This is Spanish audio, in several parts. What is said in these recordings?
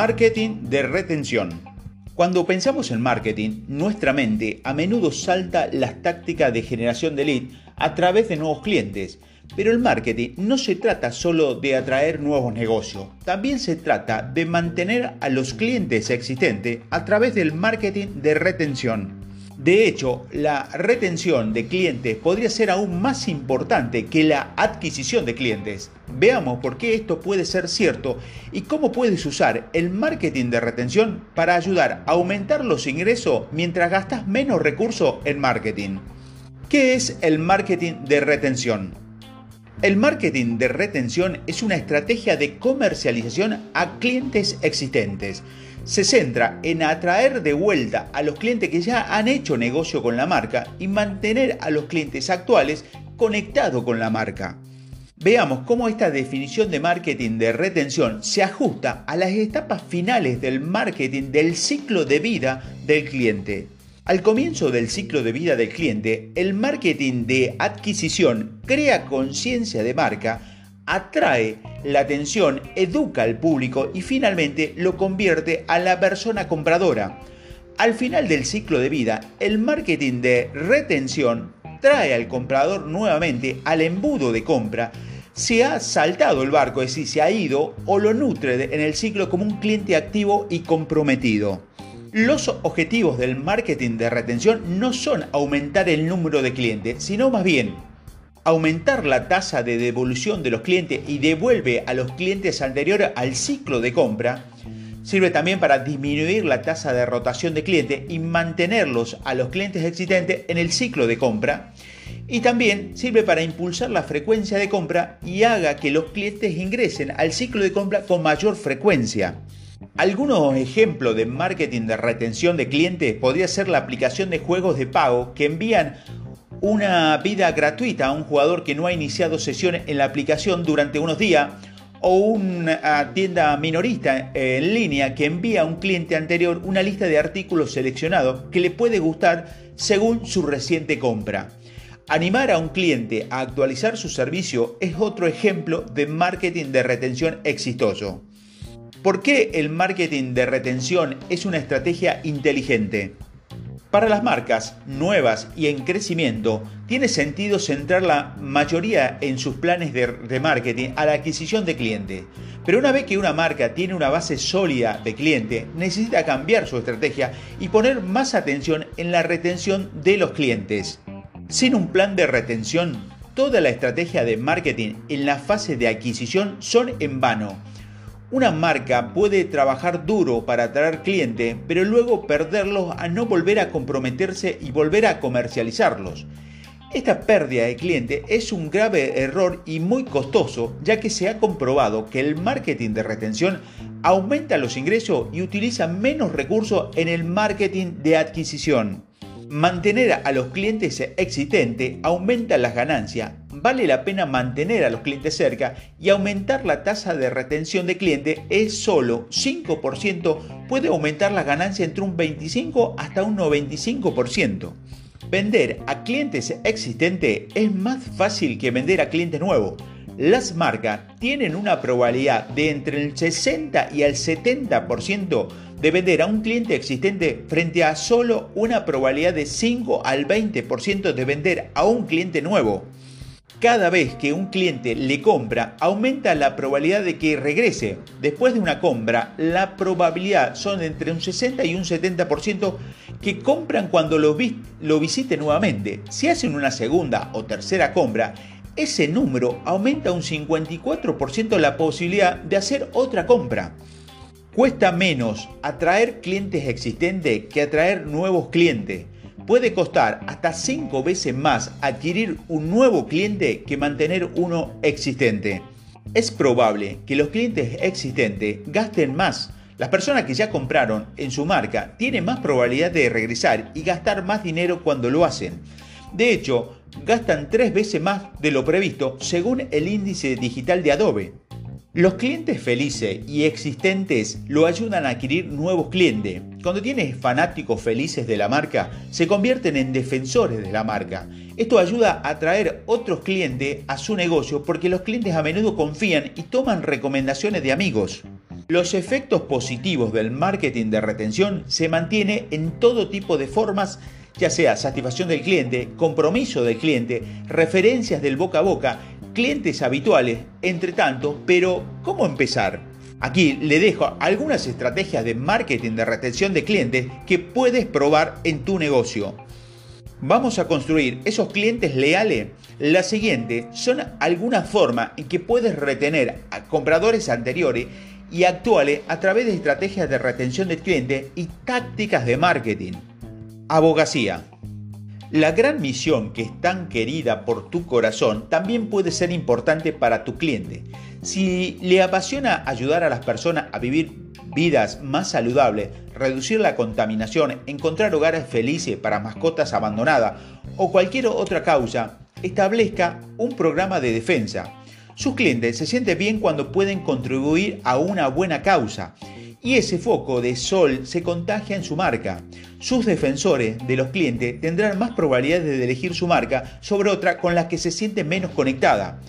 Marketing de retención. Cuando pensamos en marketing, nuestra mente a menudo salta las tácticas de generación de lead a través de nuevos clientes. Pero el marketing no se trata solo de atraer nuevos negocios, también se trata de mantener a los clientes existentes a través del marketing de retención. De hecho, la retención de clientes podría ser aún más importante que la adquisición de clientes. Veamos por qué esto puede ser cierto y cómo puedes usar el marketing de retención para ayudar a aumentar los ingresos mientras gastas menos recursos en marketing. ¿Qué es el marketing de retención? El marketing de retención es una estrategia de comercialización a clientes existentes se centra en atraer de vuelta a los clientes que ya han hecho negocio con la marca y mantener a los clientes actuales conectados con la marca. Veamos cómo esta definición de marketing de retención se ajusta a las etapas finales del marketing del ciclo de vida del cliente. Al comienzo del ciclo de vida del cliente, el marketing de adquisición crea conciencia de marca, atrae la atención, educa al público y finalmente lo convierte a la persona compradora. Al final del ciclo de vida, el marketing de retención trae al comprador nuevamente al embudo de compra, se ha saltado el barco, es decir, se ha ido o lo nutre en el ciclo como un cliente activo y comprometido. Los objetivos del marketing de retención no son aumentar el número de clientes, sino más bien aumentar la tasa de devolución de los clientes y devuelve a los clientes anteriores al ciclo de compra, sirve también para disminuir la tasa de rotación de clientes y mantenerlos a los clientes existentes en el ciclo de compra. Y también sirve para impulsar la frecuencia de compra y haga que los clientes ingresen al ciclo de compra con mayor frecuencia. Algunos ejemplos de marketing de retención de clientes podría ser la aplicación de juegos de pago que envían una vida gratuita a un jugador que no ha iniciado sesiones en la aplicación durante unos días o una tienda minorista en línea que envía a un cliente anterior una lista de artículos seleccionados que le puede gustar según su reciente compra. Animar a un cliente a actualizar su servicio es otro ejemplo de marketing de retención exitoso. ¿Por qué el marketing de retención es una estrategia inteligente? Para las marcas nuevas y en crecimiento, tiene sentido centrar la mayoría en sus planes de, marketing a la adquisición de clientes. Pero una vez que una marca tiene una base sólida de cliente, necesita cambiar su estrategia y poner más atención en la retención de los clientes. Sin un plan de retención, toda la estrategia de marketing en la fase de adquisición son en vano una marca puede trabajar duro para atraer clientes, pero luego perderlos a no volver a comprometerse y volver a comercializarlos. Esta pérdida de cliente es un grave error y muy costoso, ya que se ha comprobado que el marketing de retención aumenta los ingresos y utiliza menos recursos en el marketing de adquisición. Mantener a los clientes existentes aumenta las ganancias, vale la pena mantener a los clientes cerca y aumentar la tasa de retención de clientes es solo 5%, puede aumentar la ganancia entre un 25 hasta un 95%. Vender a clientes existentes es más fácil que vender a clientes nuevos. Las marcas tienen una probabilidad de entre el 60 y el 70% de vender a un cliente existente frente a solo una probabilidad de 5 al 20% de vender a un cliente nuevo. Cada vez que un cliente le compra, aumenta la probabilidad de que regrese. Después de una compra, la probabilidad son entre un 60 y un 70% que compran cuando lo, lo visite nuevamente. Si hacen una segunda o tercera compra, ese número aumenta un 54% la posibilidad de hacer otra compra. Cuesta menos atraer clientes existentes que atraer nuevos clientes. Puede costar hasta 5 veces más adquirir un nuevo cliente que mantener uno existente. Es probable que los clientes existentes gasten más. Las personas que ya compraron en su marca tienen más probabilidad de regresar y gastar más dinero cuando lo hacen. De hecho, gastan tres veces más de lo previsto según el índice digital de Adobe. Los clientes felices y existentes lo ayudan a adquirir nuevos clientes. Cuando tienes fanáticos felices de la marca, se convierten en defensores de la marca. Esto ayuda a atraer otros clientes a su negocio porque los clientes a menudo confían y toman recomendaciones de amigos. Los efectos positivos del marketing de retención se mantiene en todo tipo de formas, ya sea satisfacción del cliente, compromiso del cliente, referencias del boca a boca, clientes habituales, entre tanto, pero ¿cómo empezar? Aquí le dejo algunas estrategias de marketing de retención de clientes que puedes probar en tu negocio. Vamos a construir esos clientes leales. La siguiente son algunas formas en que puedes retener a compradores anteriores y actuales a través de estrategias de retención de clientes y tácticas de marketing. Abogacía. La gran misión que es tan querida por tu corazón también puede ser importante para tu cliente. Si le apasiona ayudar a las personas a vivir vidas más saludables, reducir la contaminación, encontrar hogares felices para mascotas abandonadas o cualquier otra causa, establezca un programa de defensa. Sus clientes se sienten bien cuando pueden contribuir a una buena causa y ese foco de sol se contagia en su marca. Sus defensores de los clientes tendrán más probabilidades de elegir su marca sobre otra con la que se siente menos conectada.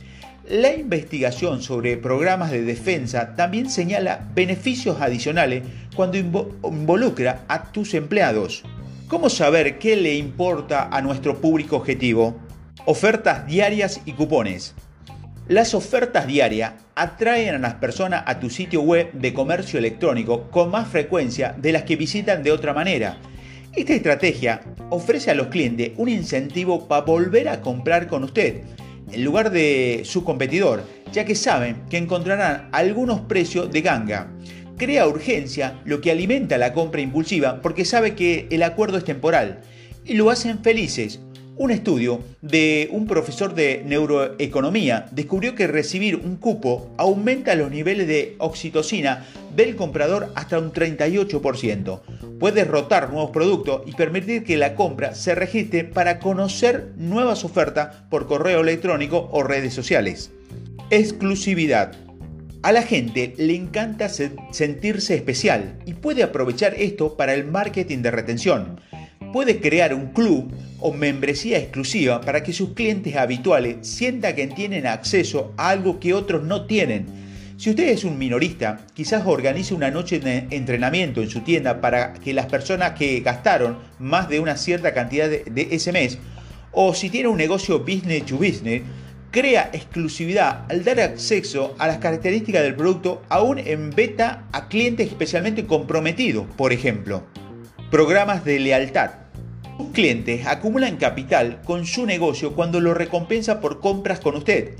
La investigación sobre programas de defensa también señala beneficios adicionales cuando involucra a tus empleados. ¿Cómo saber qué le importa a nuestro público objetivo? Ofertas diarias y cupones. Las ofertas diarias atraen a las personas a tu sitio web de comercio electrónico con más frecuencia de las que visitan de otra manera. Esta estrategia ofrece a los clientes un incentivo para volver a comprar con usted, en lugar de su competidor, ya que saben que encontrarán algunos precios de ganga. Crea urgencia, lo que alimenta la compra impulsiva porque sabe que el acuerdo es temporal, y lo hacen felices un estudio de un profesor de neuroeconomía descubrió que recibir un cupo aumenta los niveles de oxitocina del comprador hasta un 38%. Puedes rotar nuevos productos y permitir que la compra se registre para conocer nuevas ofertas por correo electrónico o redes sociales. Exclusividad. A la gente le encanta sentirse especial y puede aprovechar esto para el marketing de retención puede crear un club o membresía exclusiva para que sus clientes habituales sientan que tienen acceso a algo que otros no tienen. Si usted es un minorista, quizás organice una noche de entrenamiento en su tienda para que las personas que gastaron más de una cierta cantidad de, ese mes, o si tiene un negocio business to business, crea exclusividad al dar acceso a las características del producto aún en beta a clientes especialmente comprometidos, por ejemplo. Programas de lealtad. Sus clientes acumulan capital con su negocio cuando lo recompensa por compras con usted.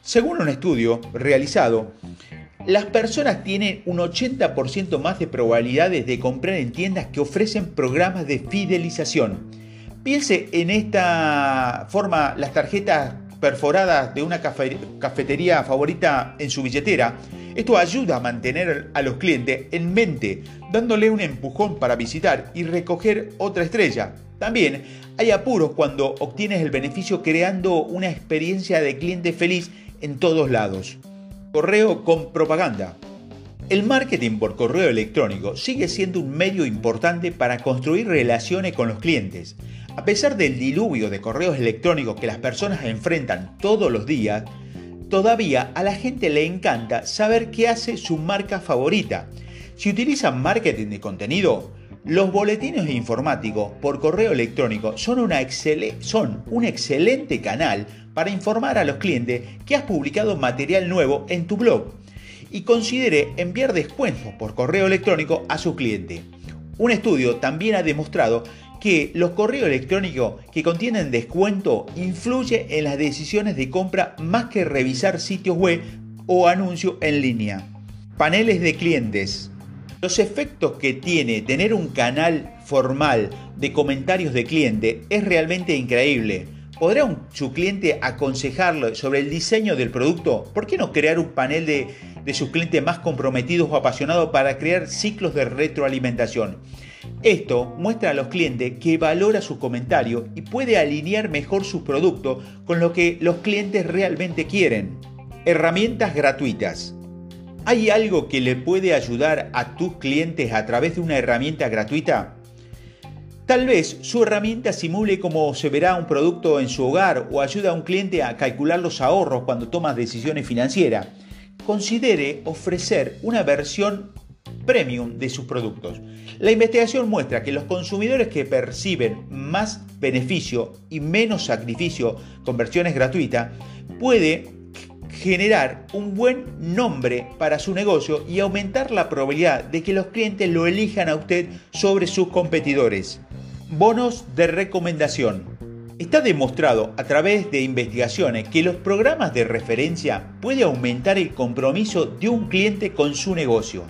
Según un estudio realizado, las personas tienen un 80% más de probabilidades de comprar en tiendas que ofrecen programas de fidelización. Piense en esta forma las tarjetas perforadas de una cafetería favorita en su billetera esto ayuda a mantener a los clientes en mente, dándole un empujón para visitar y recoger otra estrella. También hay apuros cuando obtienes el beneficio creando una experiencia de cliente feliz en todos lados. Correo con propaganda. El marketing por correo electrónico sigue siendo un medio importante para construir relaciones con los clientes. A pesar del diluvio de correos electrónicos que las personas enfrentan todos los días, todavía a la gente le encanta saber qué hace su marca favorita. Si utilizan marketing de contenido, los boletines informáticos por correo electrónico son, una son un excelente canal para informar a los clientes que has publicado material nuevo en tu blog y considere enviar descuentos por correo electrónico a su cliente. Un estudio también ha demostrado que los correos electrónicos que contienen descuento influyen en las decisiones de compra más que revisar sitios web o anuncios en línea. Paneles de clientes. Los efectos que tiene tener un canal formal de comentarios de cliente es realmente increíble. ¿Podrá su cliente aconsejarlo sobre el diseño del producto? ¿Por qué no crear un panel de, de sus clientes más comprometidos o apasionados para crear ciclos de retroalimentación? Esto muestra a los clientes que valora su comentario y puede alinear mejor su producto con lo que los clientes realmente quieren. Herramientas gratuitas. ¿Hay algo que le puede ayudar a tus clientes a través de una herramienta gratuita? Tal vez su herramienta simule cómo se verá un producto en su hogar o ayuda a un cliente a calcular los ahorros cuando toma decisiones financieras. considere ofrecer una versión premium de sus productos. La investigación muestra que los consumidores que perciben más beneficio y menos sacrificio con versiones gratuitas puede generar un buen nombre para su negocio y aumentar la probabilidad de que los clientes lo elijan a usted sobre sus competidores. Bonos de recomendación. Está demostrado a través de investigaciones que los programas de referencia pueden aumentar el compromiso de un cliente con su negocio.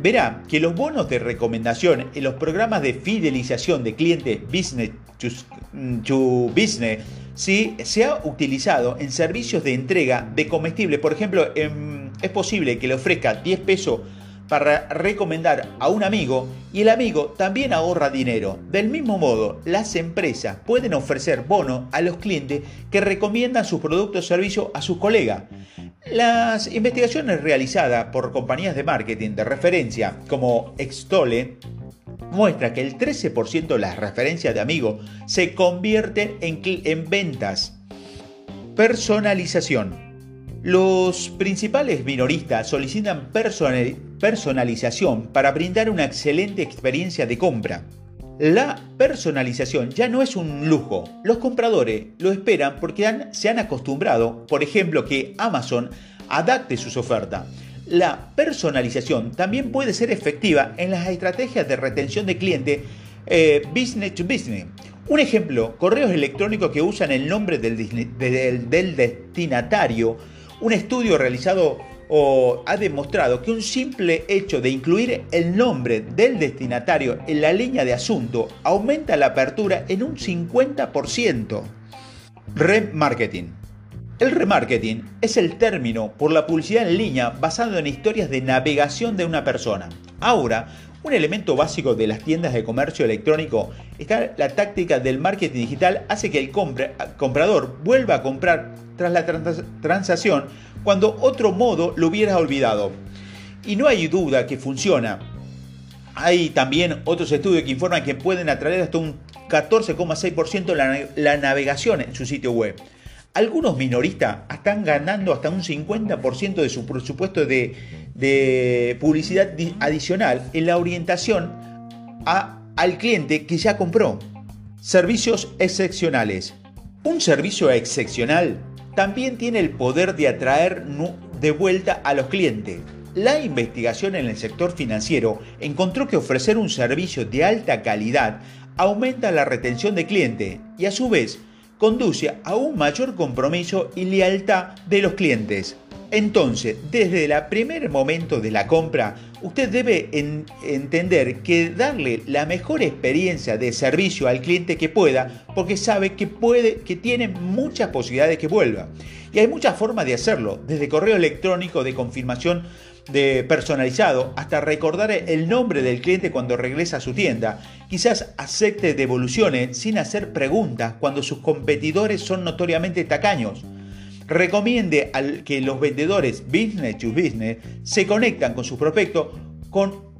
Verá que los bonos de recomendación en los programas de fidelización de clientes business to, business ¿sí? se ha utilizado en servicios de entrega de comestibles. Por ejemplo, es posible que le ofrezca 10 pesos para recomendar a un amigo y el amigo también ahorra dinero. Del mismo modo, las empresas pueden ofrecer bonos a los clientes que recomiendan sus productos o servicios a sus colegas. Las investigaciones realizadas por compañías de marketing de referencia como Extole muestran que el 13% de las referencias de amigos se convierten en, en ventas. Personalización. Los principales minoristas solicitan personalización para brindar una excelente experiencia de compra. La personalización ya no es un lujo. Los compradores lo esperan porque se han acostumbrado, por ejemplo, que Amazon adapte sus ofertas. La personalización también puede ser efectiva en las estrategias de retención de cliente eh, business to business. Un ejemplo, correos electrónicos que usan el nombre del destinatario un estudio realizado ha demostrado que un simple hecho de incluir el nombre del destinatario en la línea de asunto aumenta la apertura en un 50%. Remarketing. El remarketing es el término por la publicidad en línea basado en historias de navegación de una persona. Ahora, un elemento básico de las tiendas de comercio electrónico está la táctica del marketing digital hace que el comprador vuelva a comprar tras la transacción cuando otro modo lo hubiera olvidado. Y no hay duda que funciona. Hay también otros estudios que informan que pueden atraer hasta un 14,6% la, la navegación en su sitio web. Algunos minoristas están ganando hasta un 50% de su presupuesto de, de publicidad adicional en la orientación a, al cliente que ya compró. Servicios excepcionales. Un servicio excepcional también tiene el poder de atraer de vuelta a los clientes. La investigación en el sector financiero encontró que ofrecer un servicio de alta calidad aumenta la retención de clientes y a su vez conduce a un mayor compromiso y lealtad de los clientes. Entonces, desde el primer momento de la compra, usted debe entender que darle la mejor experiencia de servicio al cliente que pueda, porque sabe que puede, que tiene muchas posibilidades de que vuelva. Y hay muchas formas de hacerlo, desde correo electrónico de confirmación de personalizado hasta recordar el nombre del cliente cuando regresa a su tienda. Quizás acepte devoluciones sin hacer preguntas cuando sus competidores son notoriamente tacaños recomiende al que los vendedores business to business se conectan con sus prospectos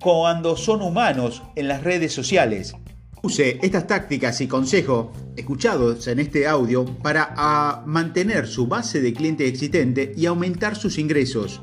cuando son humanos en las redes sociales. Use estas tácticas y consejos escuchados en este audio para mantener su base de cliente existente y aumentar sus ingresos.